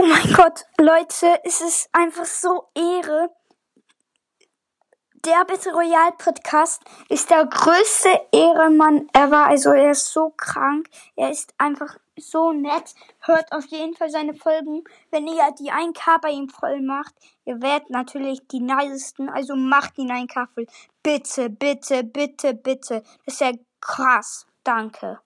Oh mein Gott, Leute, es ist einfach so Ehre. Der Battle Royale Podcast ist der größte Ehrenmann ever. Also er ist so krank. Er ist einfach so nett. Hört auf jeden Fall seine Folgen. Wenn ihr die 1K bei ihm voll macht, ihr werdet natürlich die nicesten. Also macht ihn 1K voll. Bitte, bitte, bitte, bitte. Das ist ja krass. Danke.